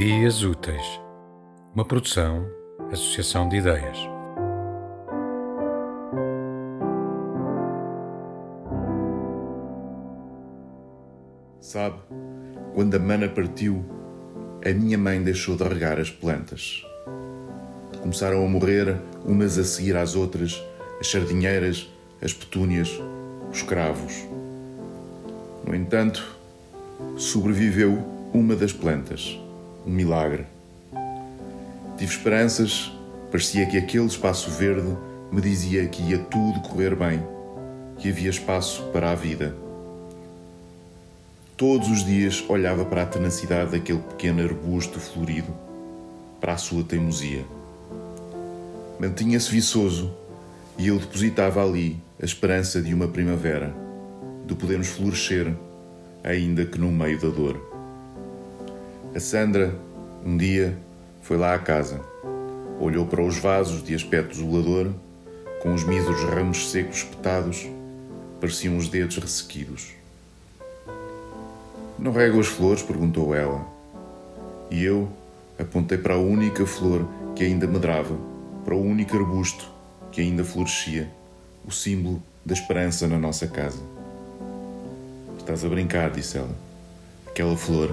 Dias Úteis, uma produção, associação de ideias. Sabe, quando a mana partiu, a minha mãe deixou de regar as plantas. Começaram a morrer, umas a seguir às outras, as sardinheiras, as petúnias, os cravos. No entanto, sobreviveu uma das plantas, um milagre. Tive esperanças, parecia que aquele espaço verde me dizia que ia tudo correr bem, que havia espaço para a vida. Todos os dias olhava para a tenacidade daquele pequeno arbusto florido, para a sua teimosia. Mantinha-se viçoso e eu depositava ali a esperança de uma primavera, de podermos florescer, ainda que no meio da dor. A Sandra, um dia, foi lá à casa, olhou para os vasos de aspecto desolador, com os míseros ramos secos espetados, pareciam os dedos ressequidos. Não rego as flores? perguntou ela. E eu apontei para a única flor que ainda medrava, para o único arbusto que ainda florescia, o símbolo da esperança na nossa casa. Estás a brincar, disse ela. Aquela flor